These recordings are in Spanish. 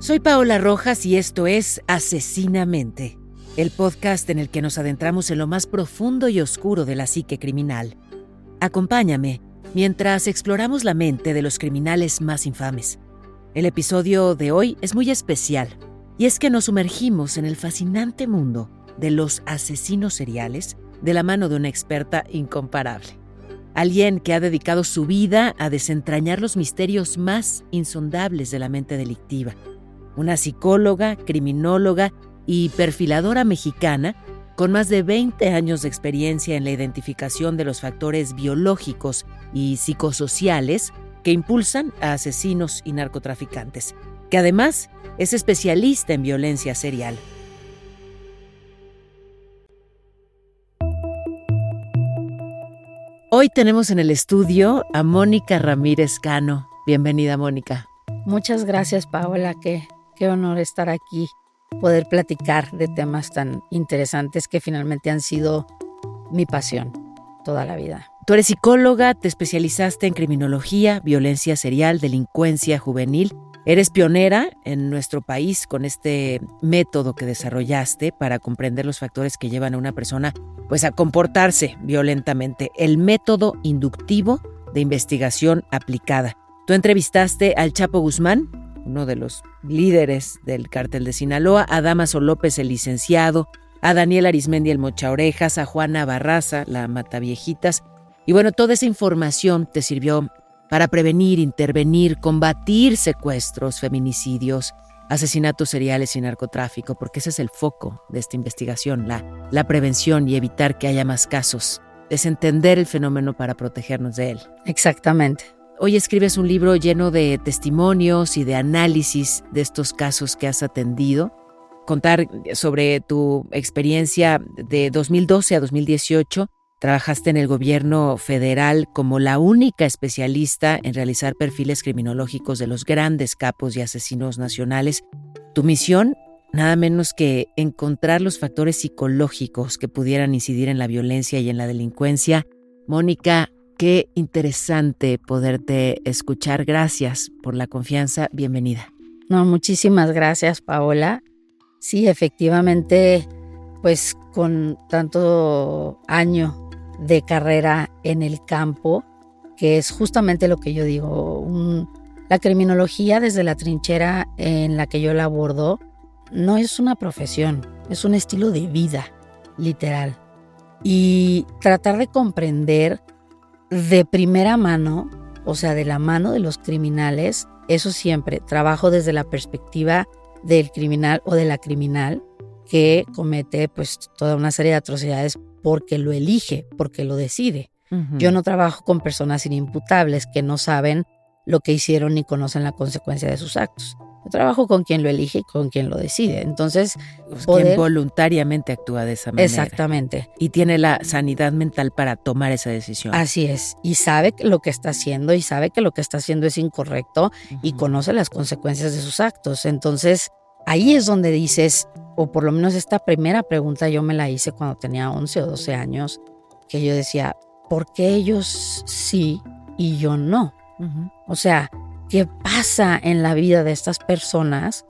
Soy Paola Rojas y esto es Asesinamente, el podcast en el que nos adentramos en lo más profundo y oscuro de la psique criminal. Acompáñame mientras exploramos la mente de los criminales más infames. El episodio de hoy es muy especial y es que nos sumergimos en el fascinante mundo de los asesinos seriales de la mano de una experta incomparable. Alguien que ha dedicado su vida a desentrañar los misterios más insondables de la mente delictiva una psicóloga, criminóloga y perfiladora mexicana con más de 20 años de experiencia en la identificación de los factores biológicos y psicosociales que impulsan a asesinos y narcotraficantes, que además es especialista en violencia serial. Hoy tenemos en el estudio a Mónica Ramírez Cano. Bienvenida, Mónica. Muchas gracias, Paola, que Qué honor estar aquí, poder platicar de temas tan interesantes que finalmente han sido mi pasión toda la vida. Tú eres psicóloga, te especializaste en criminología, violencia serial, delincuencia juvenil. Eres pionera en nuestro país con este método que desarrollaste para comprender los factores que llevan a una persona pues a comportarse violentamente, el método inductivo de investigación aplicada. Tú entrevistaste al Chapo Guzmán, uno de los líderes del cártel de Sinaloa, a Damaso López el licenciado, a Daniel Arismendi el Mocha Orejas, a Juana Barraza, la Mataviejitas. Y bueno, toda esa información te sirvió para prevenir, intervenir, combatir secuestros, feminicidios, asesinatos seriales y narcotráfico, porque ese es el foco de esta investigación, la, la prevención y evitar que haya más casos. Es entender el fenómeno para protegernos de él. Exactamente. Hoy escribes un libro lleno de testimonios y de análisis de estos casos que has atendido. Contar sobre tu experiencia de 2012 a 2018. Trabajaste en el gobierno federal como la única especialista en realizar perfiles criminológicos de los grandes capos y asesinos nacionales. Tu misión, nada menos que encontrar los factores psicológicos que pudieran incidir en la violencia y en la delincuencia. Mónica, Qué interesante poderte escuchar. Gracias por la confianza. Bienvenida. No, muchísimas gracias, Paola. Sí, efectivamente, pues con tanto año de carrera en el campo, que es justamente lo que yo digo, la criminología desde la trinchera en la que yo la abordo, no es una profesión, es un estilo de vida, literal. Y tratar de comprender de primera mano, o sea, de la mano de los criminales, eso siempre, trabajo desde la perspectiva del criminal o de la criminal que comete pues toda una serie de atrocidades porque lo elige, porque lo decide. Yo no trabajo con personas inimputables que no saben lo que hicieron ni conocen la consecuencia de sus actos. Yo trabajo con quien lo elige y con quien lo decide. Entonces, pues, quien voluntariamente actúa de esa manera. Exactamente. Y tiene la sanidad mental para tomar esa decisión. Así es. Y sabe lo que está haciendo y sabe que lo que está haciendo es incorrecto y conoce las consecuencias de sus actos. Entonces, ahí es donde dices, o por lo menos esta primera pregunta yo me la hice cuando tenía 11 o 12 años, que yo decía, ¿por qué ellos sí y yo no? O sea, qué pasa en la vida de estas personas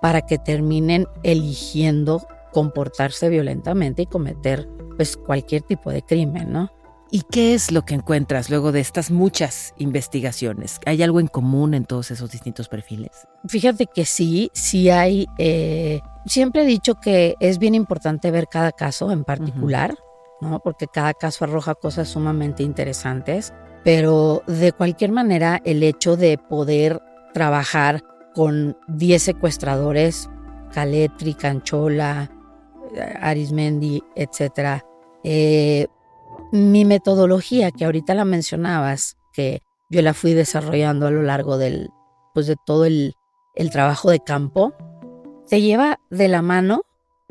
para que terminen eligiendo comportarse violentamente y cometer pues cualquier tipo de crimen, ¿no? ¿Y qué es lo que encuentras luego de estas muchas investigaciones? ¿Hay algo en común en todos esos distintos perfiles? Fíjate que sí, sí hay. Eh, siempre he dicho que es bien importante ver cada caso en particular, ¿no? Porque cada caso arroja cosas sumamente interesantes pero de cualquier manera el hecho de poder trabajar con 10 secuestradores, Caletri, Canchola, Arismendi, etcétera, eh, mi metodología, que ahorita la mencionabas, que yo la fui desarrollando a lo largo del, pues de todo el, el trabajo de campo, te lleva de la mano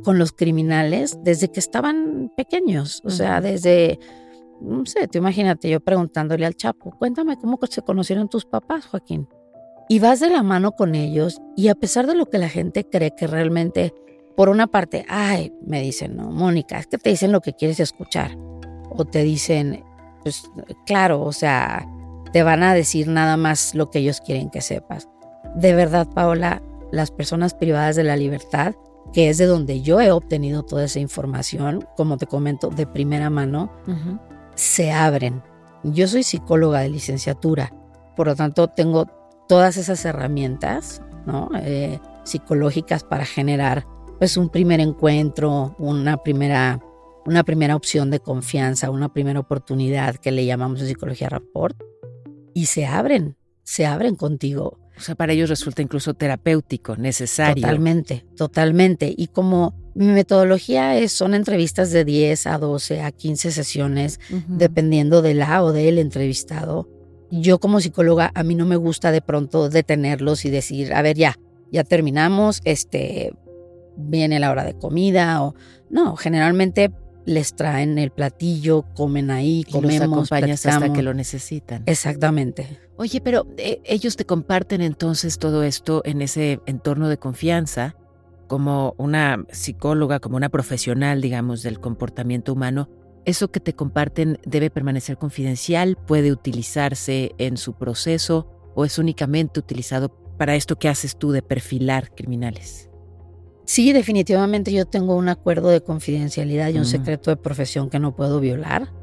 con los criminales desde que estaban pequeños, o sea, desde, no sé, te imagínate yo preguntándole al Chapo, cuéntame cómo se conocieron tus papás, Joaquín. Y vas de la mano con ellos y a pesar de lo que la gente cree que realmente, por una parte, ay, me dicen, no, Mónica, es que te dicen lo que quieres escuchar. O te dicen, pues claro, o sea, te van a decir nada más lo que ellos quieren que sepas. De verdad, Paola, las personas privadas de la libertad, que es de donde yo he obtenido toda esa información, como te comento, de primera mano, se abren. Yo soy psicóloga de licenciatura, por lo tanto tengo todas esas herramientas ¿no? Eh, psicológicas para generar pues un primer encuentro, una primera, una primera opción de confianza, una primera oportunidad que le llamamos en psicología rapport, y se abren, se abren contigo. O sea, para ellos resulta incluso terapéutico, necesario. Totalmente, totalmente. Y como mi metodología es, son entrevistas de 10 a 12 a 15 sesiones, dependiendo de la o del entrevistado. Yo como psicóloga, a mí no me gusta de pronto detenerlos y decir, a ver, ya, ya terminamos, este, viene la hora de comida o no, generalmente les traen el platillo, comen ahí, comemos, y hasta que lo necesitan. Exactamente. Oye, pero eh, ellos te comparten entonces todo esto en ese entorno de confianza, como una psicóloga, como una profesional, digamos, del comportamiento humano. ¿Eso que te comparten debe permanecer confidencial? ¿Puede utilizarse en su proceso o es únicamente utilizado para esto que haces tú de perfilar criminales? Sí, definitivamente yo tengo un acuerdo de confidencialidad y un secreto de profesión que no puedo violar.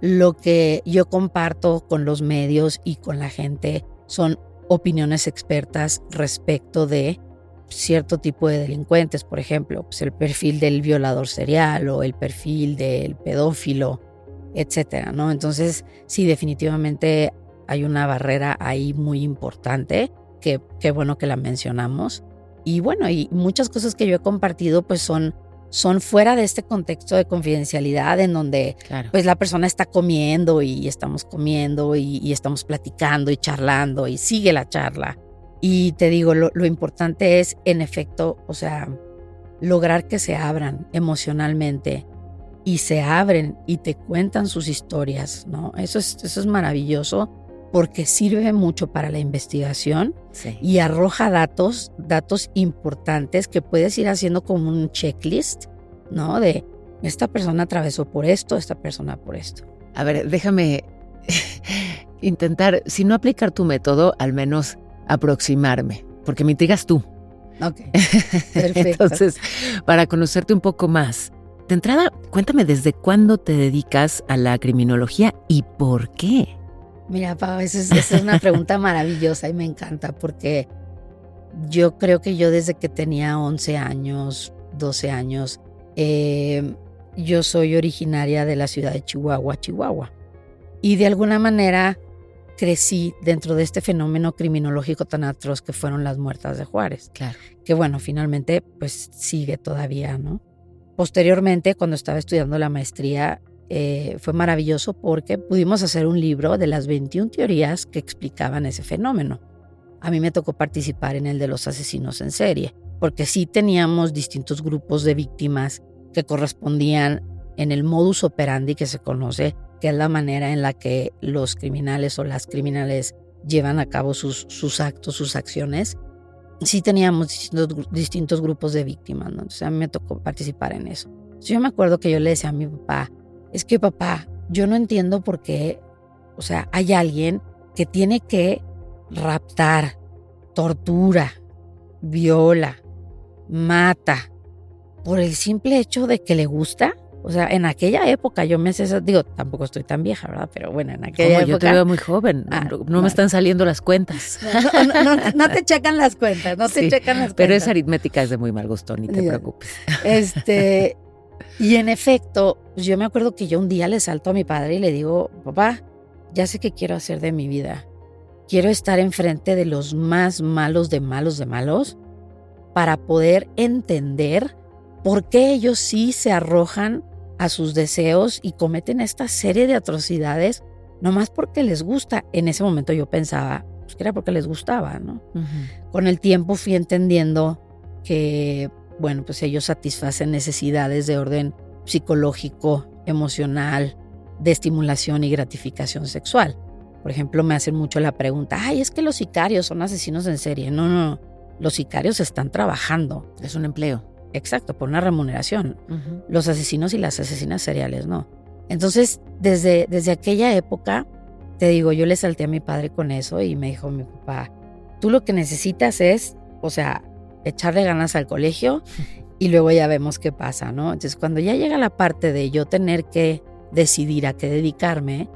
Lo que yo comparto con los medios y con la gente son opiniones expertas respecto de cierto tipo de delincuentes, por ejemplo, pues el perfil del violador serial o el perfil del pedófilo, etcétera, ¿no? Entonces, sí, definitivamente hay una barrera ahí muy importante que qué bueno que la mencionamos. Y bueno, y muchas cosas que yo he compartido pues son, son fuera de este contexto de confidencialidad en donde pues la persona está comiendo y estamos comiendo y, estamos platicando y charlando y sigue la charla. Y te digo, lo, lo importante es en efecto, o sea, lograr que se abran emocionalmente y se abren y te cuentan sus historias, ¿no? Eso es, eso es maravilloso porque sirve mucho para la investigación y arroja datos, datos importantes que puedes ir haciendo como un checklist, ¿no? De esta persona atravesó por esto, esta persona por esto. A ver, déjame intentar, si no aplicar tu método, al menos aproximarme, porque me intrigas tú. Ok, perfecto. Entonces, para conocerte un poco más, de entrada, cuéntame desde cuándo te dedicas a la criminología y por qué. Mira, Pau, esa es, una pregunta maravillosa y me encanta porque yo creo que yo desde que tenía 11 años, 12 años, eh, yo soy originaria de la ciudad de Chihuahua, Chihuahua. Y de alguna manera crecí dentro de este fenómeno criminológico tan atroz que fueron las muertas de Juárez. Claro. Que bueno, finalmente pues sigue todavía, ¿no? Posteriormente, cuando estaba estudiando la maestría, eh, fue maravilloso porque pudimos hacer un libro de las 21 teorías que explicaban ese fenómeno. A mí me tocó participar en el de los asesinos en serie, porque sí teníamos distintos grupos de víctimas que correspondían en el modus operandi que se conoce, que es la manera en la que los criminales o las criminales llevan a cabo sus, sus actos, sus acciones. Sí teníamos distintos, distintos grupos de víctimas, ¿no? Entonces a mí me tocó participar en eso. yo me acuerdo que yo le decía a mi papá, es que papá, yo no entiendo por qué, o sea, hay alguien que tiene que raptar, tortura, viola, mata, por el simple hecho de que le gusta. O sea, en aquella época yo me hacía, digo, tampoco estoy tan vieja, ¿verdad? Pero bueno, en aquella época. Yo te veo muy joven, ah, no, me están saliendo las cuentas. No, te checan las cuentas, no te checan las cuentas. Pero esa aritmética es de muy mal gusto, ni te preocupes. Este, y en efecto, pues, yo me acuerdo que yo un día le salto a mi padre y le digo, papá, ya sé qué quiero hacer de mi vida. Quiero estar enfrente de los más malos de malos de malos para poder entender por qué ellos sí se arrojan a sus deseos y cometen esta serie de atrocidades nomás porque les gusta. En ese momento yo pensaba pues, que era porque les gustaba, ¿no? Con el tiempo fui entendiendo que, bueno, pues ellos satisfacen necesidades de orden psicológico, emocional, de estimulación y gratificación sexual. Por ejemplo, me hacen mucho la pregunta, ay, es que los sicarios son asesinos en serie. No, no, los sicarios están trabajando. Es un empleo. Exacto, por una remuneración. Los asesinos y las asesinas seriales, no. Entonces, desde, desde aquella época, te digo, yo le salté a mi padre con eso y me dijo mi papá, tú lo que necesitas es, o sea, echarle ganas al colegio y luego ya vemos qué pasa, ¿no? Entonces, cuando ya llega la parte de yo tener que decidir a qué dedicarme,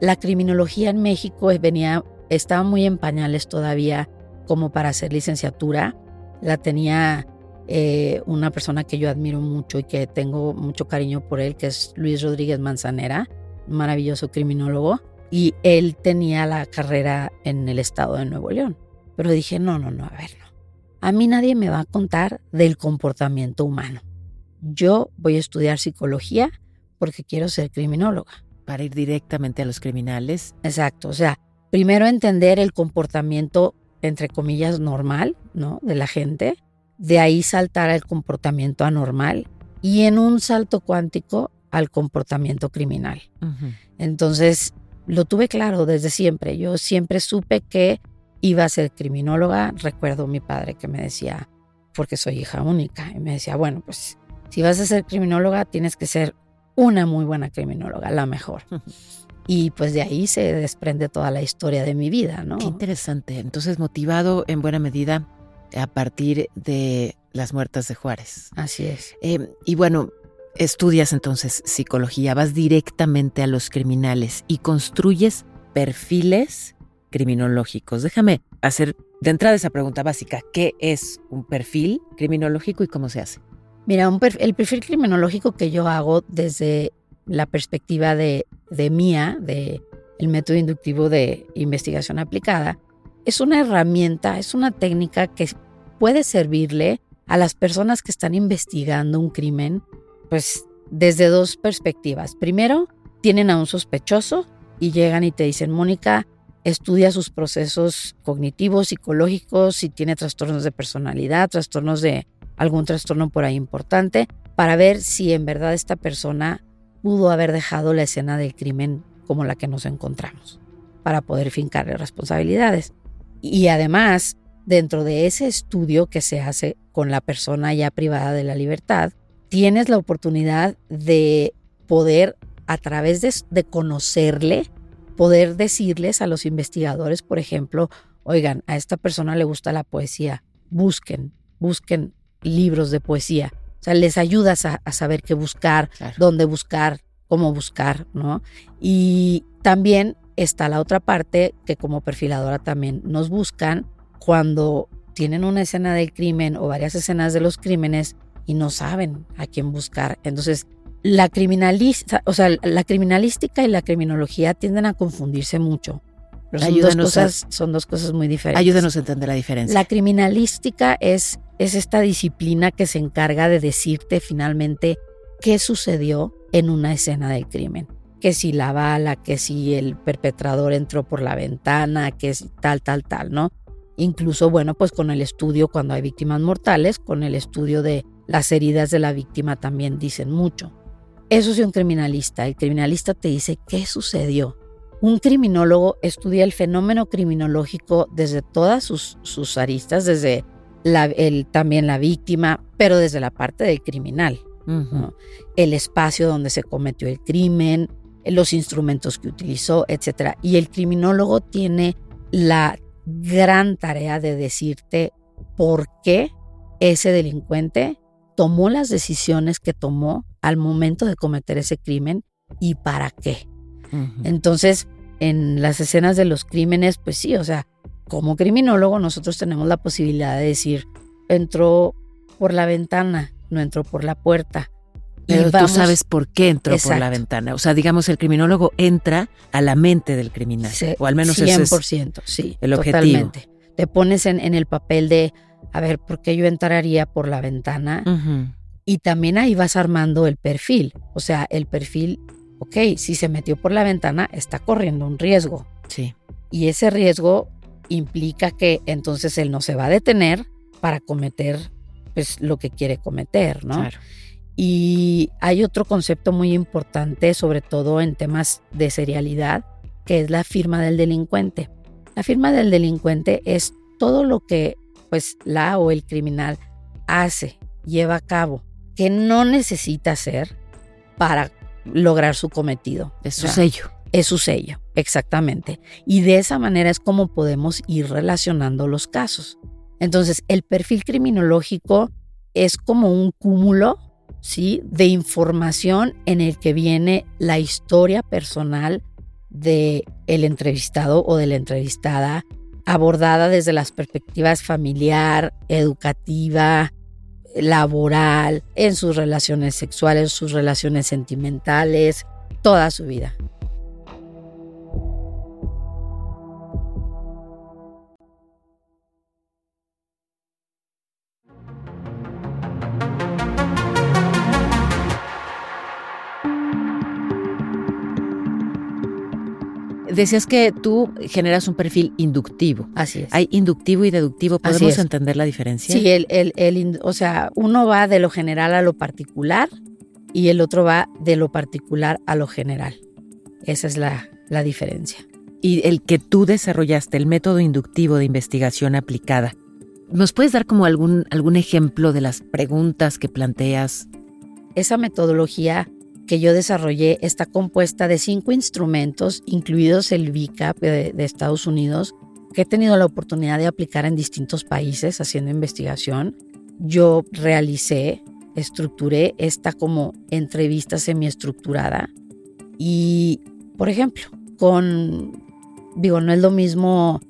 la criminología en México venía, estaba muy en pañales todavía como para hacer licenciatura. La tenía eh, una persona que yo admiro mucho y que tengo mucho cariño por él, que es Luis Rodríguez Manzanera, maravilloso criminólogo. Y él tenía la carrera en el estado de Nuevo León. Pero dije, no, no, no, a ver, no. A mí nadie me va a contar del comportamiento humano. Yo voy a estudiar psicología porque quiero ser criminóloga. Para ir directamente a los criminales. Exacto, o sea, primero entender el comportamiento, entre comillas, normal, ¿no? De la gente, de ahí saltar al comportamiento anormal y en un salto cuántico al comportamiento criminal. Entonces, lo tuve claro desde siempre. Yo siempre supe que iba a ser criminóloga. Recuerdo a mi padre que me decía, porque soy hija única, y me decía, bueno, pues si vas a ser criminóloga, tienes que ser una muy buena criminóloga, la mejor. Y pues de ahí se desprende toda la historia de mi vida, ¿no? Qué interesante. Entonces, motivado en buena medida a partir de las muertas de Juárez. Así es. Eh, y bueno, estudias entonces psicología, vas directamente a los criminales y construyes perfiles criminológicos. Déjame hacer de entrada esa pregunta básica. ¿Qué es un perfil criminológico y cómo se hace? Mira, el perfil criminológico que yo hago desde la perspectiva de, de mía, de el método inductivo de investigación aplicada, es una herramienta, es una técnica que puede servirle a las personas que están investigando un crimen, pues desde dos perspectivas. Primero, tienen a un sospechoso y llegan y te dicen, Mónica, estudia sus procesos cognitivos, psicológicos, si tiene trastornos de personalidad, trastornos de algún trastorno por ahí importante, para ver si en verdad esta persona pudo haber dejado la escena del crimen como la que nos encontramos, para poder fincarle responsabilidades. Y además, dentro de ese estudio que se hace con la persona ya privada de la libertad, tienes la oportunidad de poder, a través de, conocerle, poder decirles a los investigadores, por ejemplo, oigan, a esta persona le gusta la poesía, busquen, busquen libros de poesía. O sea, les ayudas a, saber qué buscar, dónde buscar, cómo buscar, ¿no? Y también está la otra parte que como perfiladora también nos buscan cuando tienen una escena del crimen o varias escenas de los crímenes y no saben a quién buscar. Entonces, la criminalista, o sea, la criminalística y la criminología tienden a confundirse mucho. son, dos cosas, son dos cosas muy diferentes. Ayúdanos a entender la diferencia. La criminalística es, es esta disciplina que se encarga de decirte finalmente qué sucedió en una escena del crimen que si la bala, que si el perpetrador entró por la ventana, que es tal, tal, tal, ¿no? Incluso, bueno, pues con el estudio cuando hay víctimas mortales, con el estudio de las heridas de la víctima también dicen mucho. Eso es un criminalista. El criminalista te dice qué sucedió. Un criminólogo estudia el fenómeno criminológico desde todas sus, sus aristas, desde la, el, también la víctima, pero desde la parte del criminal. El espacio donde se cometió el crimen, los instrumentos que utilizó, etc. Y el criminólogo tiene la gran tarea de decirte por qué ese delincuente tomó las decisiones que tomó al momento de cometer ese crimen y para qué. Entonces, en las escenas de los crímenes, pues sí, o sea, como criminólogo nosotros tenemos la posibilidad de decir, entró por la ventana, no entró por la puerta, pero tú sabes por qué entró por la ventana. O sea, digamos, el criminólogo entra a la mente del criminal. o al menos 100%, es sí. El objetivo. Totalmente. Te pones en, el papel de, a ver, ¿por qué yo entraría por la ventana? Y también ahí vas armando el perfil. O sea, el perfil, ok, si se metió por la ventana, está corriendo un riesgo. Sí. Y ese riesgo implica que entonces él no se va a detener para cometer pues lo que quiere cometer, ¿no? Claro. Y hay otro concepto muy importante, sobre todo en temas de serialidad, que es la firma del delincuente. La firma del delincuente es todo lo que pues la o el criminal hace, lleva a cabo, que no necesita hacer para lograr su cometido. Es su sello. Es su sello, exactamente. Y de esa manera es como podemos ir relacionando los casos. Entonces, el perfil criminológico es como un cúmulo ¿sí? de información en el que viene la historia personal de el entrevistado o de la entrevistada abordada desde las perspectivas familiar, educativa, laboral, en sus relaciones sexuales, sus relaciones sentimentales, toda su vida. Decías que tú generas un perfil inductivo. Así es. Hay inductivo y deductivo. ¿Podemos entender la diferencia? Sí, el, el, el o sea, uno va de lo general a lo particular y el otro va de lo particular a lo general. Esa es la, la diferencia. Y el que tú desarrollaste, el método inductivo de investigación aplicada. ¿Nos puedes dar como algún, algún ejemplo de las preguntas que planteas? Esa metodología que yo desarrollé está compuesta de cinco instrumentos, incluidos el VICAP de, de Estados Unidos, que he tenido la oportunidad de aplicar en distintos países haciendo investigación. Yo realicé, estructuré esta como entrevista semiestructurada y, por ejemplo, con, digo, no es lo mismo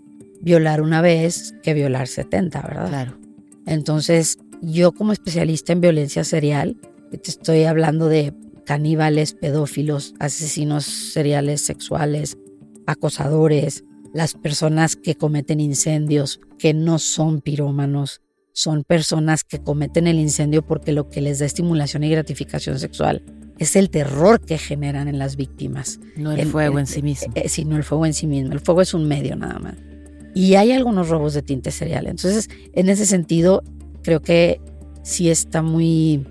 violar una vez que violar 70, ¿verdad? Claro. Entonces, yo como especialista en violencia serial, te estoy hablando de caníbales, pedófilos, asesinos seriales sexuales, acosadores, las personas que cometen incendios, que no son pirómanos, son personas que cometen el incendio porque lo que les da estimulación y gratificación sexual es el terror que generan en las víctimas. No el, fuego en sí mismo. Eh, sí, no el fuego en sí mismo. El fuego es un medio nada más. Y hay algunos robos de tinte serial. Entonces, en ese sentido, creo que sí está muy,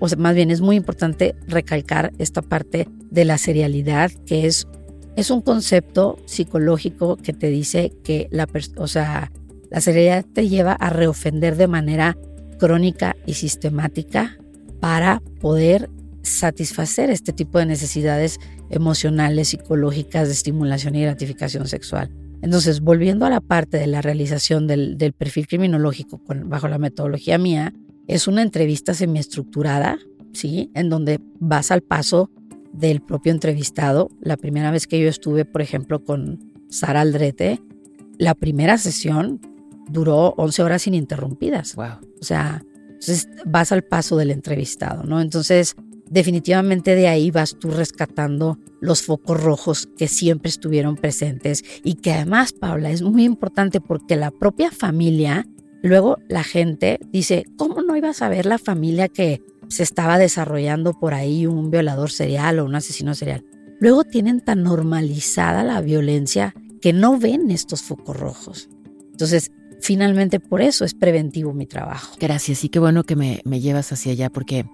o sea, más bien es muy importante recalcar esta parte de la serialidad, que es, es un concepto psicológico que te dice que la, o sea, la serialidad te lleva a reofender de manera crónica y sistemática para poder satisfacer este tipo de necesidades emocionales, psicológicas, de estimulación y gratificación sexual. Entonces, volviendo a la parte de la realización del, perfil criminológico bajo la metodología mía, es una entrevista semiestructurada, ¿sí? En donde vas al paso del propio entrevistado. La primera vez que yo estuve, por ejemplo, con Sara Aldrete, la primera sesión duró 11 horas ininterrumpidas. Wow. O sea, entonces vas al paso del entrevistado, ¿no? Entonces, definitivamente de ahí vas tú rescatando los focos rojos que siempre estuvieron presentes y que además, Paula, es muy importante porque la propia familia, luego la gente dice, ¿cómo no ibas a ver la familia que se estaba desarrollando por ahí un violador serial o un asesino serial? Luego tienen tan normalizada la violencia que no ven estos focos rojos. Entonces, finalmente por eso es preventivo mi trabajo. Gracias, y qué bueno que me, me llevas hacia allá porque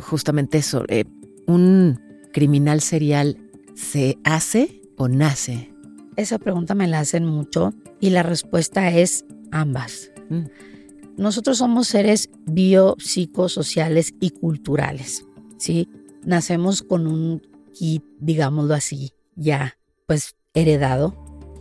justamente eso, eh, un criminal serial se hace o nace? Esa pregunta me la hacen mucho y la respuesta es ambas. Nosotros somos seres biopsicosociales y culturales, ¿sí? Nacemos con un kit, digámoslo así, ya pues heredado.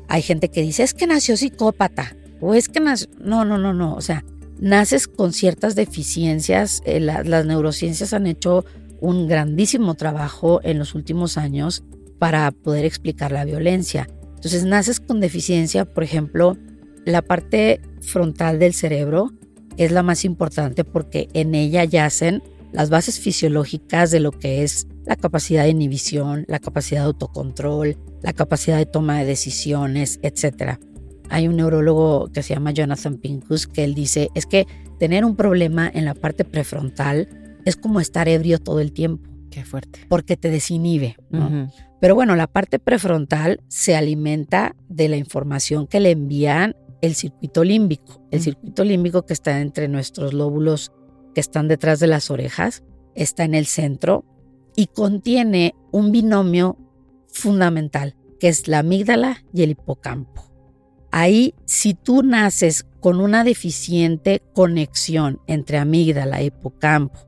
Hay gente que dice, es que nació psicópata o es que nació... No, no, no, no, o sea, naces con ciertas deficiencias. Eh, la, las neurociencias han hecho un grandísimo trabajo en los últimos años para poder explicar la violencia. Entonces, naces con deficiencia, por ejemplo, la parte frontal del cerebro es la más importante porque en ella yacen las bases fisiológicas de lo que es la capacidad de inhibición, la capacidad de autocontrol, la capacidad de toma de decisiones, etc. Hay un neurólogo que se llama Jonathan Pincus que él dice, es que tener un problema en la parte prefrontal es como estar ebrio todo el tiempo. Qué fuerte. Porque te desinhibe. Pero bueno, la parte prefrontal se alimenta de la información que le envían el circuito límbico. El circuito límbico que está entre nuestros lóbulos que están detrás de las orejas, está en el centro y contiene un binomio fundamental, que es la amígdala y el hipocampo. Ahí, si tú naces con una deficiente conexión entre amígdala e hipocampo,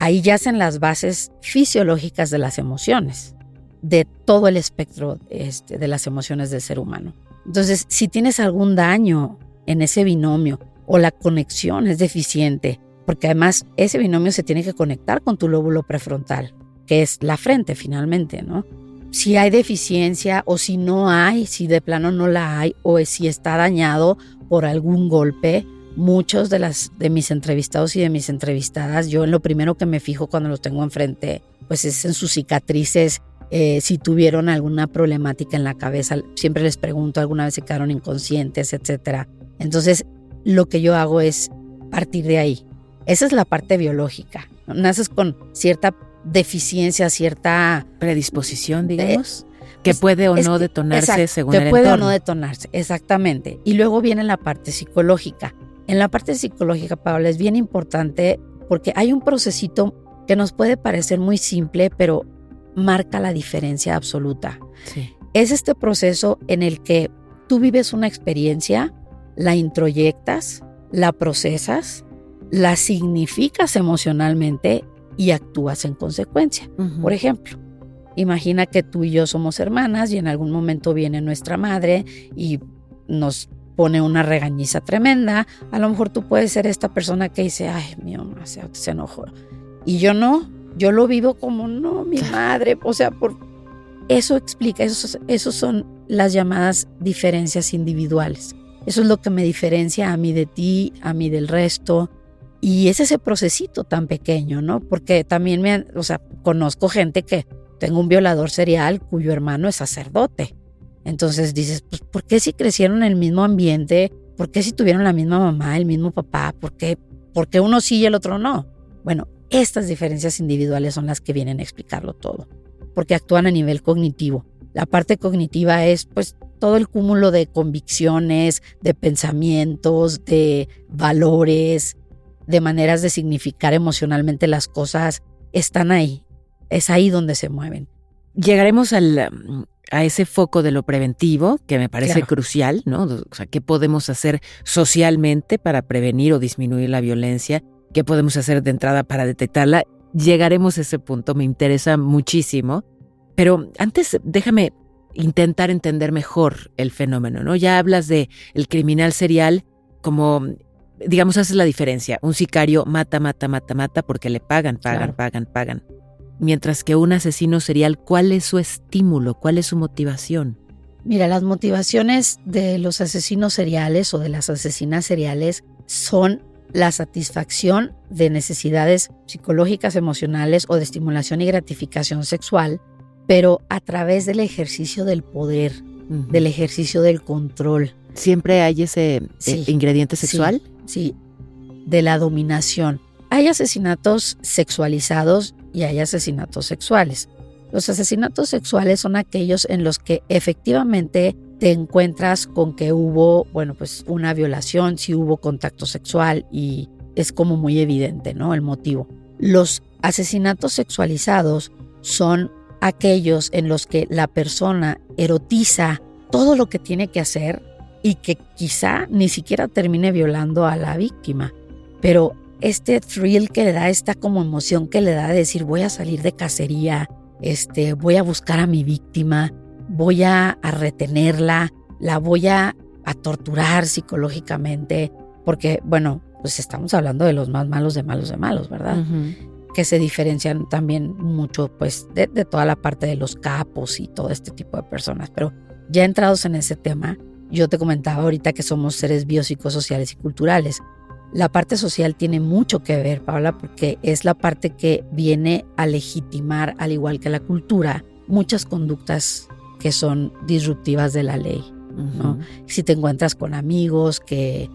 ahí yacen las bases fisiológicas de las emociones, de todo el espectro este, de las emociones del ser humano. Entonces, si tienes algún daño en ese binomio o la conexión es deficiente, porque además ese binomio se tiene que conectar con tu lóbulo prefrontal, que es la frente finalmente, ¿no? Si hay deficiencia o si no hay, si de plano no la hay o si está dañado por algún golpe, muchos de las de mis entrevistados y de mis entrevistadas, yo en lo primero que me fijo cuando los tengo enfrente, pues es en sus cicatrices eh, si tuvieron alguna problemática en la cabeza, siempre les pregunto, alguna vez se quedaron inconscientes, etc. Entonces, lo que yo hago es partir de ahí. Esa es la parte biológica. Naces con cierta deficiencia, cierta predisposición, digamos. que puede o no detonarse según que puede o no detonarse, exactamente. Y luego viene la parte psicológica. En la parte psicológica, Paula, es bien importante porque hay un procesito que nos puede parecer muy simple, pero marca la diferencia absoluta. Es este proceso en el que tú vives una experiencia, la introyectas, la procesas, la significas emocionalmente y actúas en consecuencia. Por ejemplo, imagina que tú y yo somos hermanas y en algún momento viene nuestra madre y nos pone una regañiza tremenda. A lo mejor tú puedes ser esta persona que dice, ay, mi mamá se, se enojó. Y yo no, yo lo vivo como, no, mi madre, o sea, por... Eso explica, esos, esos son las llamadas diferencias individuales. Eso es lo que me diferencia a mí de ti, a mí del resto. Y es ese procesito tan pequeño, ¿no? Porque también me, o sea, conozco gente que tengo un violador serial cuyo hermano es sacerdote. Entonces dices, pues, ¿por qué si crecieron en el mismo ambiente? ¿Por qué si tuvieron la misma mamá, el mismo papá? ¿Por qué, ¿Por qué uno sí y el otro no? Bueno, estas diferencias individuales son las que vienen a explicarlo todo, porque actúan a nivel cognitivo. La parte cognitiva es pues todo el cúmulo de convicciones, de pensamientos, de valores, de maneras de significar emocionalmente las cosas, están ahí. Es ahí donde se mueven. Llegaremos al, a ese foco de lo preventivo, que me parece crucial, ¿no? O sea, ¿qué podemos hacer socialmente para prevenir o disminuir la violencia? Qué podemos hacer de entrada para detectarla. Llegaremos a ese punto, me interesa muchísimo. Pero antes, déjame intentar entender mejor el fenómeno, ¿no? Ya hablas de el criminal serial como, digamos, haces la diferencia. Un sicario mata, mata, mata, mata porque le pagan, pagan, pagan, pagan. Mientras que un asesino serial, ¿cuál es su estímulo? ¿Cuál es su motivación? Mira, las motivaciones de los asesinos seriales o de las asesinas seriales son la satisfacción de necesidades psicológicas, emocionales o de estimulación y gratificación sexual, pero a través del ejercicio del poder, del ejercicio del control. ¿Siempre hay ese eh, ingrediente sexual? Sí, de la dominación. Hay asesinatos sexualizados y hay asesinatos sexuales. Los asesinatos sexuales son aquellos en los que efectivamente te encuentras con que hubo, bueno, pues una violación, si hubo contacto sexual y es como muy evidente, ¿no? El motivo. Los asesinatos sexualizados son aquellos en los que la persona erotiza todo lo que tiene que hacer y que quizá ni siquiera termine violando a la víctima. Pero este thrill que le da, esta como emoción que le da de decir voy a salir de cacería, este, voy a buscar a mi víctima, voy a, retenerla, la voy a, torturar psicológicamente, porque, bueno, pues estamos hablando de los más malos de malos de malos, ¿verdad? Que se diferencian también mucho, pues, de, de toda la parte de los capos y todo este tipo de personas. Pero ya entrados en ese tema, yo te comentaba ahorita que somos seres biopsicosociales y culturales. La parte social tiene mucho que ver, Paula, porque es la parte que viene a legitimar, al igual que la cultura, muchas conductas que son disruptivas de la ley. ¿no? Si te encuentras con amigos que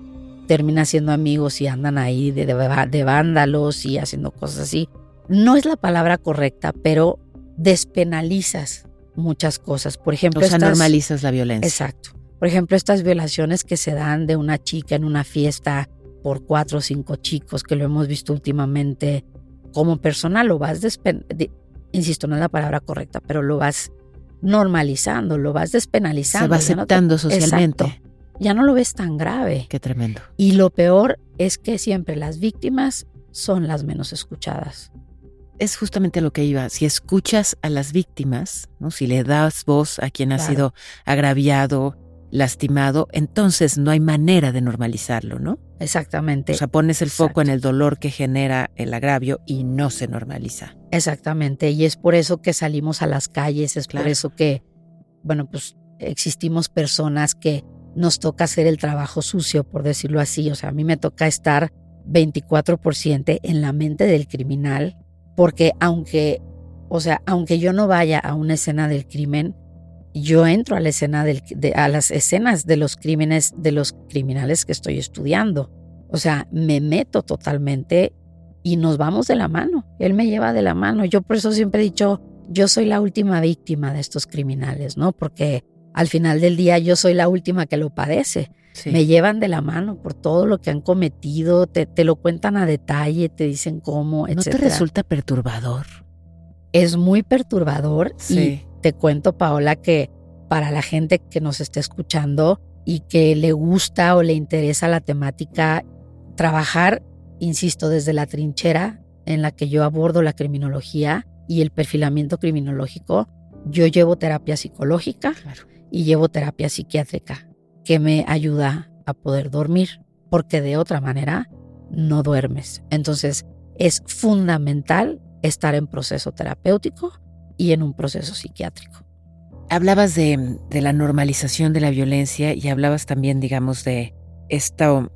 terminan siendo amigos y andan ahí de, de, vándalos y haciendo cosas así, no es la palabra correcta, pero despenalizas muchas cosas. Por ejemplo, o sea, normalizas la violencia. Exacto. Por ejemplo, estas violaciones que se dan de una chica en una fiesta por cuatro o cinco chicos, que lo hemos visto últimamente, como persona lo vas, insisto, no es la palabra correcta, pero lo vas normalizando, lo vas despenalizando. Se va aceptando socialmente. Ya no lo ves tan grave. Qué tremendo. Y lo peor es que siempre las víctimas son las menos escuchadas es justamente lo que iba. Si escuchas a las víctimas, ¿no? si le das voz a quien ha sido agraviado, lastimado, entonces no hay manera de normalizarlo, ¿no? Exactamente. O sea, pones el foco en el dolor que genera el agravio y no se normaliza. Exactamente. Y es por eso que salimos a las calles, es por eso que, bueno, pues existimos personas que nos toca hacer el trabajo sucio, por decirlo así. O sea, a mí me toca estar 24% en la mente del criminal porque aunque, o sea, aunque yo no vaya a una escena del crimen, yo entro a la escena del, a las escenas de los crímenes de los criminales que estoy estudiando. O sea, me meto totalmente y nos vamos de la mano. Él me lleva de la mano. Yo por eso siempre he dicho, yo soy la última víctima de estos criminales, ¿no? Porque al final del día yo soy la última que lo padece. Me llevan de la mano por todo lo que han cometido, te, lo cuentan a detalle, te dicen cómo, etc. ¿No te resulta perturbador? Es muy perturbador y te cuento, Paola, que para la gente que nos esté escuchando y que le gusta o le interesa la temática, trabajar, insisto, desde la trinchera en la que yo abordo la criminología y el perfilamiento criminológico, yo llevo terapia psicológica y llevo terapia psiquiátrica que me ayuda a poder dormir, porque de otra manera no duermes. Entonces es fundamental estar en proceso terapéutico y en un proceso psiquiátrico. Hablabas de, la normalización de la violencia y hablabas también, digamos, de esto,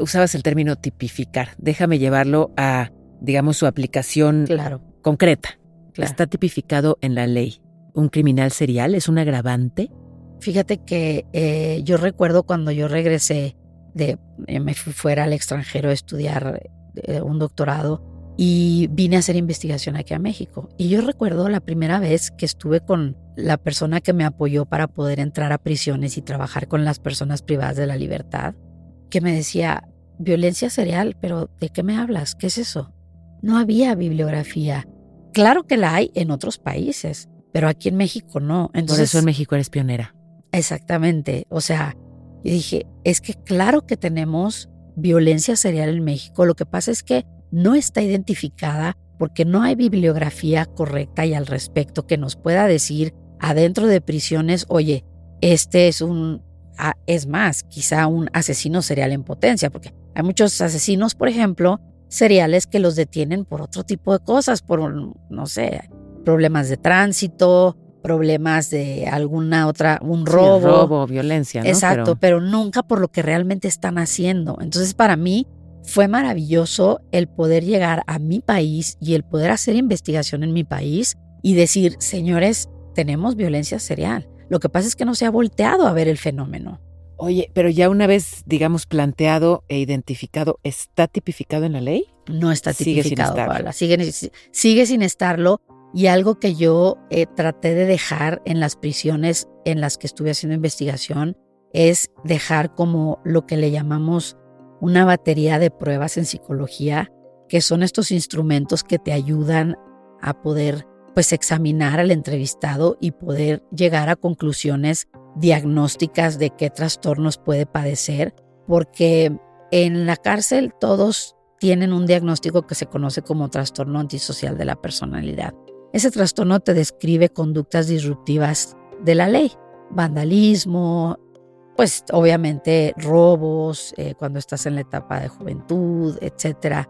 usabas el término tipificar. Déjame llevarlo a, digamos, su aplicación claro. concreta. Está tipificado en la ley. ¿Un criminal serial es un agravante? Fíjate que eh, yo recuerdo cuando yo regresé de, eh, me fui fuera al extranjero a estudiar eh, un doctorado y vine a hacer investigación aquí a México. Y yo recuerdo la primera vez que estuve con la persona que me apoyó para poder entrar a prisiones y trabajar con las personas privadas de la libertad, que me decía, violencia serial, pero ¿de qué me hablas? ¿Qué es eso? No había bibliografía. Claro que la hay en otros países, pero aquí en México no. Entonces, Por eso en México eres pionera. Exactamente. O sea, yo dije, es que claro que tenemos violencia serial en México. Lo que pasa es que no está identificada porque no hay bibliografía correcta y al respecto que nos pueda decir adentro de prisiones, oye, este es un, es más, quizá un asesino serial en potencia, porque hay muchos asesinos, por ejemplo, seriales que los detienen por otro tipo de cosas, por, no sé, problemas de tránsito, problemas de alguna otra, un robo. robo, violencia. ¿no? Exacto, pero... nunca por lo que realmente están haciendo. Entonces para mí fue maravilloso el poder llegar a mi país y el poder hacer investigación en mi país y decir, señores, tenemos violencia serial. Lo que pasa es que no se ha volteado a ver el fenómeno. Oye, pero ya una vez, digamos, planteado e identificado, ¿está tipificado en la ley? No está tipificado, sigue sin Sigue, sigue sin estarlo y algo que yo eh, traté de dejar en las prisiones en las que estuve haciendo investigación es dejar como lo que le llamamos una batería de pruebas en psicología, que son estos instrumentos que te ayudan a poder pues examinar al entrevistado y poder llegar a conclusiones diagnósticas de qué trastornos puede padecer, porque en la cárcel todos tienen un diagnóstico que se conoce como trastorno antisocial de la personalidad. Ese trastorno te describe conductas disruptivas de la ley, vandalismo, pues obviamente robos eh, cuando estás en la etapa de juventud, etcétera,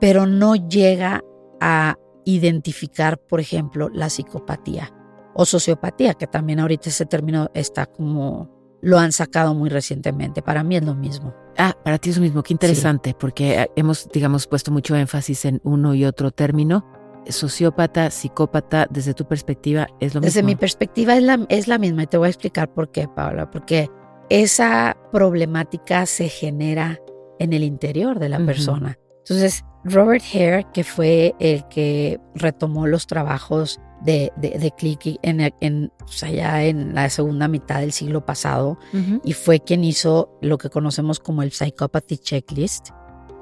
pero no llega a identificar, por ejemplo, la psicopatía o sociopatía, que también ahorita ese término está como lo han sacado muy recientemente. Para mí es lo mismo. Ah, para ti es lo mismo. Qué interesante, porque hemos, digamos, puesto mucho énfasis en uno y otro término sociópata, psicópata, desde tu perspectiva, es lo mismo. Desde mi perspectiva es la, es la misma y te voy a explicar por qué, Paula, porque esa problemática se genera en el interior de la persona. Entonces, Robert Hare, que fue el que retomó los trabajos de, de, Click en, en, en la segunda mitad del siglo pasado y fue quien hizo lo que conocemos como el Psychopathy Checklist.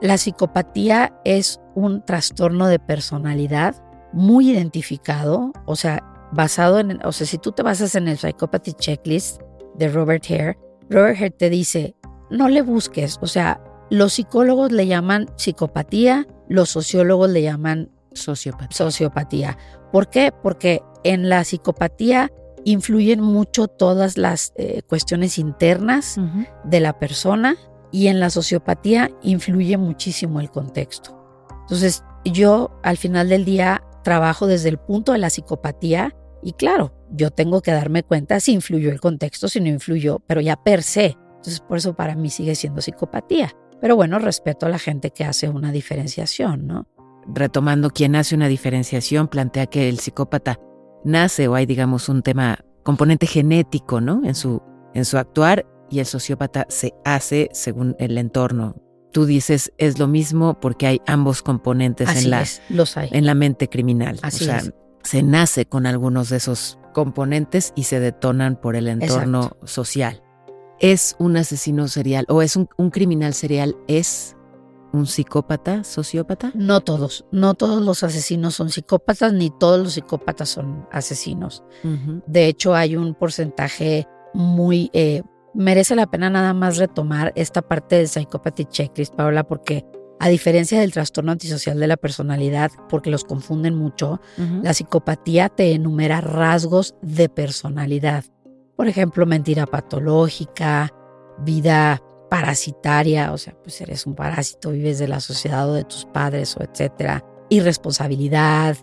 La psicopatía es un trastorno de personalidad muy identificado, o sea, basado en, o sea, si tú te basas en el Psychopathy Checklist de Robert Hare, Robert Hare te dice, no le busques, o sea, los psicólogos le llaman psicopatía, los sociólogos le llaman sociopatía. ¿Por qué? Porque en la psicopatía influyen mucho todas las eh, cuestiones internas de la persona y en la sociopatía influye muchísimo el contexto. Entonces, yo al final del día trabajo desde el punto de la psicopatía y claro, yo tengo que darme cuenta si influyó el contexto, si no influyó, pero ya per se. Entonces, por eso para mí sigue siendo psicopatía. Pero bueno, respeto a la gente que hace una diferenciación, ¿no? Retomando, quien hace una diferenciación plantea que el psicópata nace o hay, digamos, un tema, componente genético, ¿no? En su, en su actuar y el sociópata se hace según el entorno. Tú dices, es lo mismo porque hay ambos componentes en, la, los hay. en la mente criminal. Así o sea, se nace con algunos de esos componentes y se detonan por el entorno social es un asesino serial o es un, criminal serial, es un psicópata, sociópata? No todos, no todos los asesinos son psicópatas, ni todos los psicópatas son asesinos. De hecho, hay un porcentaje muy... Eh, merece la pena nada más retomar esta parte del Psychopathy Checklist, Paola, porque a diferencia del trastorno antisocial de la personalidad, porque los confunden mucho, la psicopatía te enumera rasgos de personalidad. Por ejemplo, mentira patológica, vida parasitaria, o sea, pues eres un parásito, vives de la sociedad o de tus padres o etcétera. Irresponsabilidad.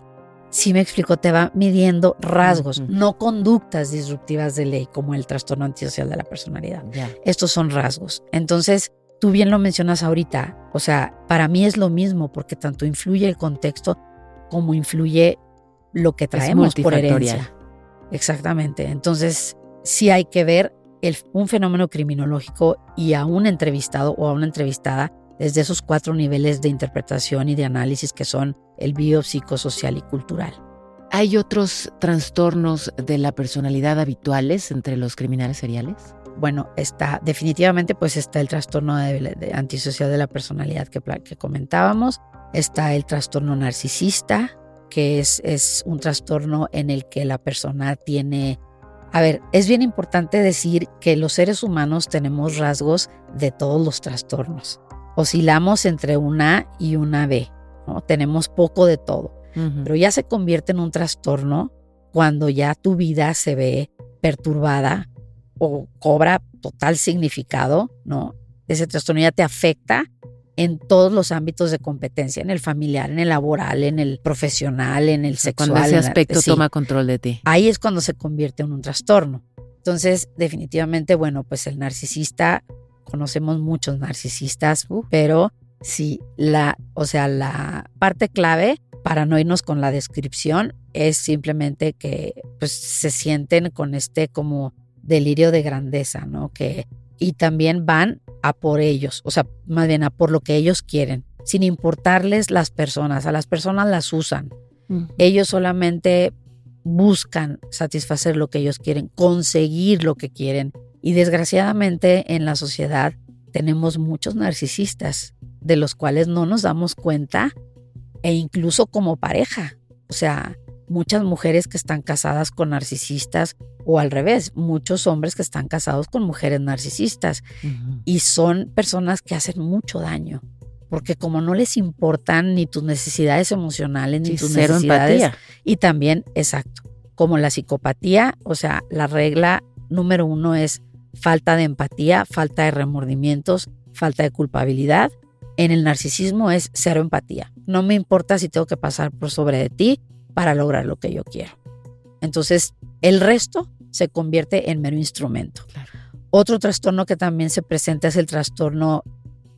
Si me explico, te va midiendo rasgos, no conductas disruptivas de ley como el trastorno antisocial de la personalidad. Estos son rasgos. Entonces, tú bien lo mencionas ahorita, o sea, para mí es lo mismo porque tanto influye el contexto como influye lo que traemos por herencia. Exactamente. Entonces, sí hay que ver un fenómeno criminológico y a un entrevistado o a una entrevistada desde esos cuatro niveles de interpretación y de análisis que son el biopsicosocial y cultural. ¿Hay otros trastornos de la personalidad habituales entre los criminales seriales? Bueno, está definitivamente pues está el trastorno de, antisocial de la personalidad que, que comentábamos, está el trastorno narcisista, que es, es un trastorno en el que la persona tiene a ver, es bien importante decir que los seres humanos tenemos rasgos de todos los trastornos. Oscilamos entre una A y una B, ¿no? Tenemos poco de todo, pero ya se convierte en un trastorno cuando ya tu vida se ve perturbada o cobra total significado, ¿no? Ese trastorno ya te afecta en todos los ámbitos de competencia, en el familiar, en el laboral, en el profesional, en el sexual. Cuando ese aspecto toma control de ti. Ahí es cuando se convierte en un trastorno. Entonces, definitivamente, bueno, pues el narcisista, conocemos muchos narcisistas, pero sí, la, o sea, la parte clave para no irnos con la descripción es simplemente que pues se sienten con este como delirio de grandeza, ¿no? Que y también van a por ellos, o sea, más bien a por lo que ellos quieren, sin importarles las personas, a las personas las usan. Ellos solamente buscan satisfacer lo que ellos quieren, conseguir lo que quieren. Y desgraciadamente en la sociedad tenemos muchos narcisistas de los cuales no nos damos cuenta e incluso como pareja. O sea, muchas mujeres que están casadas con narcisistas o al revés, muchos hombres que están casados con mujeres narcisistas y son personas que hacen mucho daño. Porque como no les importan ni tus necesidades emocionales ni tus necesidades y también, exacto, como la psicopatía, o sea, la regla número uno es falta de empatía, falta de remordimientos, falta de culpabilidad. En el narcisismo es cero empatía. No me importa si tengo que pasar por sobre de ti para lograr lo que yo quiero. Entonces, el resto se convierte en mero instrumento. Otro trastorno que también se presenta es el trastorno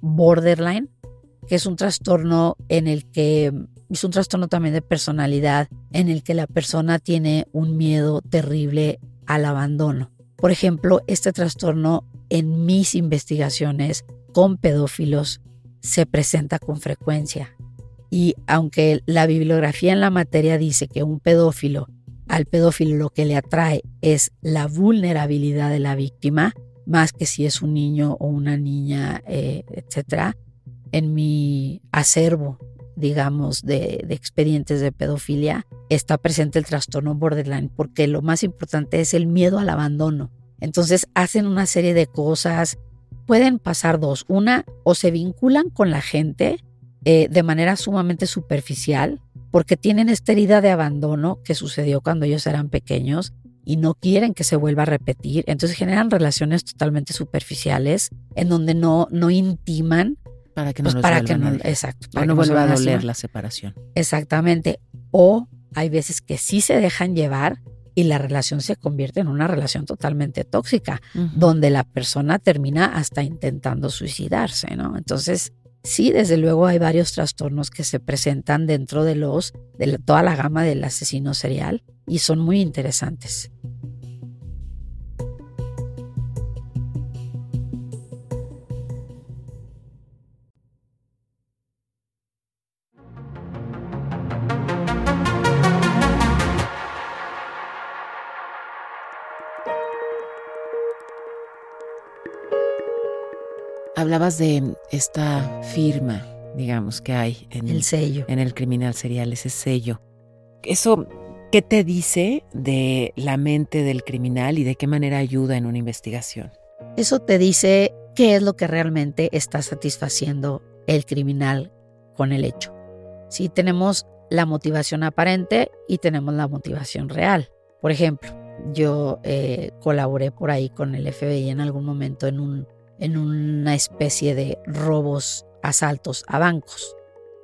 borderline, que es un trastorno en el que es un trastorno también de personalidad, en el que la persona tiene un miedo terrible al abandono. Por ejemplo, este trastorno en mis investigaciones con pedófilos se presenta con frecuencia. Y aunque la bibliografía en la materia dice que un pedófilo, al pedófilo lo que le atrae es la vulnerabilidad de la víctima, más que si es un niño o una niña, eh, etc. En mi acervo, digamos, de, de expedientes de pedofilia, está presente el trastorno borderline, porque lo más importante es el miedo al abandono. Entonces hacen una serie de cosas, pueden pasar dos. Una, o se vinculan con la gente eh, de manera sumamente superficial, porque tienen esta herida de abandono que sucedió cuando ellos eran pequeños y no quieren que se vuelva a repetir. Entonces generan relaciones totalmente superficiales en donde no, no intiman. Para que no, pues para que no, exacto, para no vuelva a doler la separación. Exactamente. O hay veces que sí se dejan llevar y la relación se convierte en una relación totalmente tóxica, donde la persona termina hasta intentando suicidarse, ¿no? Entonces, sí, desde luego hay varios trastornos que se presentan dentro de los de toda la gama del asesino serial y son muy interesantes. Hablabas de esta firma, digamos, que hay en el sello. En el criminal serial, ese sello. Eso, ¿qué te dice de la mente del criminal y de qué manera ayuda en una investigación? Eso te dice qué es lo que realmente está satisfaciendo el criminal con el hecho. Si tenemos la motivación aparente y tenemos la motivación real. Por ejemplo, yo eh, colaboré por ahí con el FBI en algún momento en un en una especie de robos, asaltos a bancos.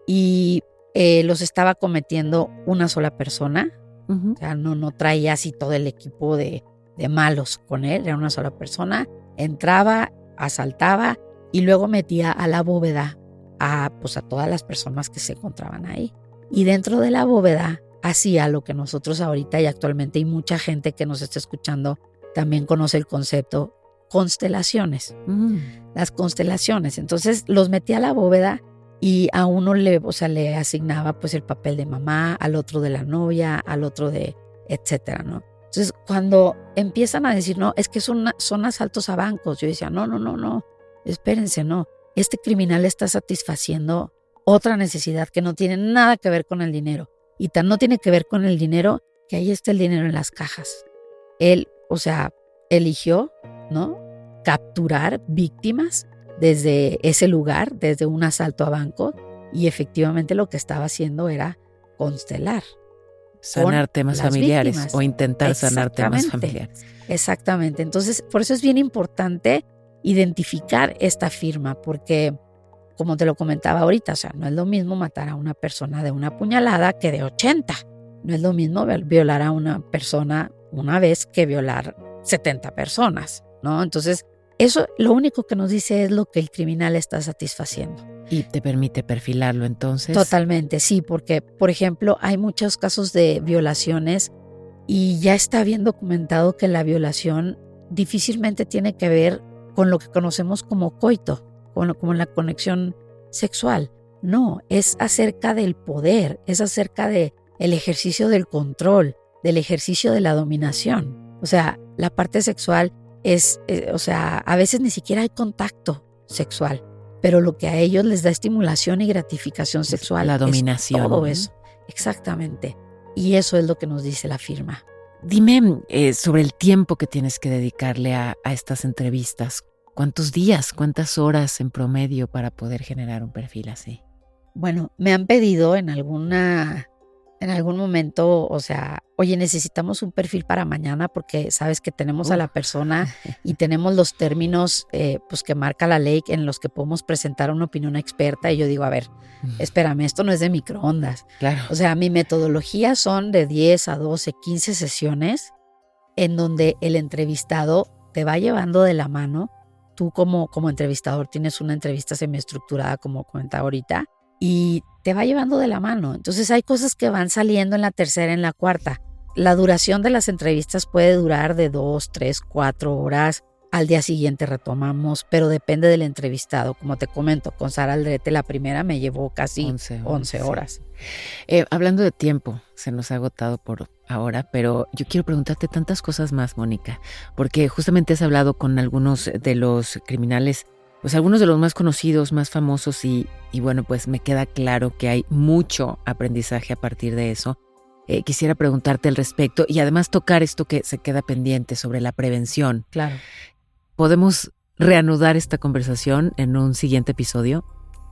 Y eh, los estaba cometiendo una sola persona. O sea, no, no traía así todo el equipo de, de malos con él, era una sola persona. Entraba, asaltaba y luego metía a la bóveda a, pues, a todas las personas que se encontraban ahí. Y dentro de la bóveda hacía lo que nosotros ahorita y actualmente y mucha gente que nos está escuchando también conoce el concepto constelaciones. Mm. Las constelaciones. Entonces los metí a la bóveda y a uno le, o sea, le asignaba pues el papel de mamá, al otro de la novia, al otro de etcétera, ¿no? Entonces, cuando empiezan a decir, no, es que son, son asaltos a bancos, yo decía, no, no, no, no, espérense, no. Este criminal está satisfaciendo otra necesidad que no tiene nada que ver con el dinero. Y tan no tiene que ver con el dinero que ahí está el dinero en las cajas. Él, o sea, eligió, ¿no? Capturar víctimas desde ese lugar, desde un asalto a banco, y efectivamente lo que estaba haciendo era constelar. Sanar temas familiares o intentar sanar temas familiares. Exactamente. Entonces, por eso es bien importante identificar esta firma, porque, como te lo comentaba ahorita, o sea, no es lo mismo matar a una persona de una puñalada que de 80. No es lo mismo violar a una persona una vez que violar 70 personas, ¿no? Entonces, eso lo único que nos dice es lo que el criminal está satisfaciendo. Y te permite perfilarlo entonces. Totalmente, sí, porque, por ejemplo, hay muchos casos de violaciones y ya está bien documentado que la violación difícilmente tiene que ver con lo que conocemos como coito, con, como la conexión sexual. No, es acerca del poder, es acerca de el ejercicio del control, del ejercicio de la dominación. O sea, la parte sexual es, eh, o sea, a veces ni siquiera hay contacto sexual, pero lo que a ellos les da estimulación y gratificación sexual. La dominación. todo eso, exactamente. Y eso es lo que nos dice la firma. Dime eh, sobre el tiempo que tienes que dedicarle a, a estas entrevistas. ¿Cuántos días, cuántas horas en promedio para poder generar un perfil así? Bueno, me han pedido en alguna en algún momento, o sea, oye, necesitamos un perfil para mañana porque sabes que tenemos a la persona y tenemos los términos eh, pues que marca la ley en los que podemos presentar una opinión experta y yo digo, a ver, espérame, esto no es de microondas. Claro. O sea, mi metodología son de 10 a 12, 15 sesiones en donde el entrevistado te va llevando de la mano. Tú como, como entrevistador tienes una entrevista semiestructurada, como comentaba ahorita, y te va llevando de la mano. Entonces hay cosas que van saliendo en la tercera, en la cuarta. La duración de las entrevistas puede durar de dos, tres, cuatro horas. al día siguiente retomamos, pero depende del entrevistado. Como te comento, con Sara Aldrete la primera me llevó casi 11 horas. Eh, hablando de tiempo, se nos ha agotado por ahora, pero yo quiero preguntarte tantas cosas más, Mónica, porque justamente has hablado con algunos de los criminales, pues algunos de los más conocidos, más famosos, y, y bueno, pues me queda claro que hay mucho aprendizaje a partir de eso. Eh, quisiera preguntarte al respecto y además tocar esto que se queda pendiente sobre la prevención. Claro podemos reanudar esta conversación en un siguiente episodio.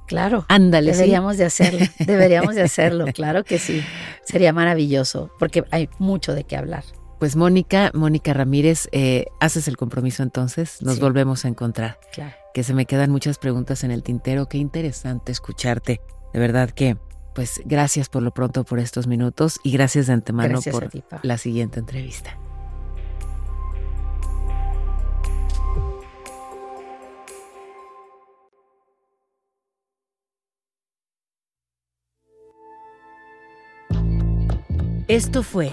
Claro. Ándale. Deberíamos de hacerlo. Deberíamos de hacerlo. Claro que sí. Sería maravilloso porque hay mucho de qué hablar. Pues Mónica, Mónica Ramírez, eh, haces el compromiso entonces. Nos volvemos a encontrar. Claro. Que se me quedan muchas preguntas en el tintero. Qué interesante escucharte. De verdad que, pues gracias por lo pronto por estos minutos y gracias de antemano por la siguiente entrevista. Esto fue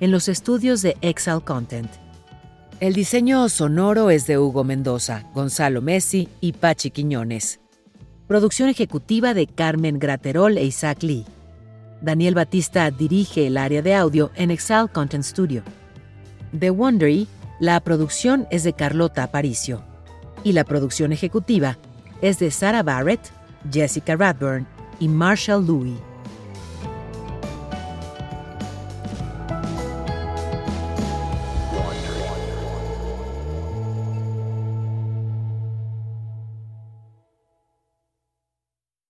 en los estudios de Exile Content. El diseño sonoro es de Hugo Mendoza, Gonzalo Messi y Pachi Quiñones. Producción ejecutiva de Carmen Graterol e Isaac Lee. Daniel Batista dirige el área de audio en Exile Content Studio. De Wondery, la producción es de Carlota Aparicio. Y la producción ejecutiva es de Sarah Barrett, Jessica Radburn y Marshall Louis.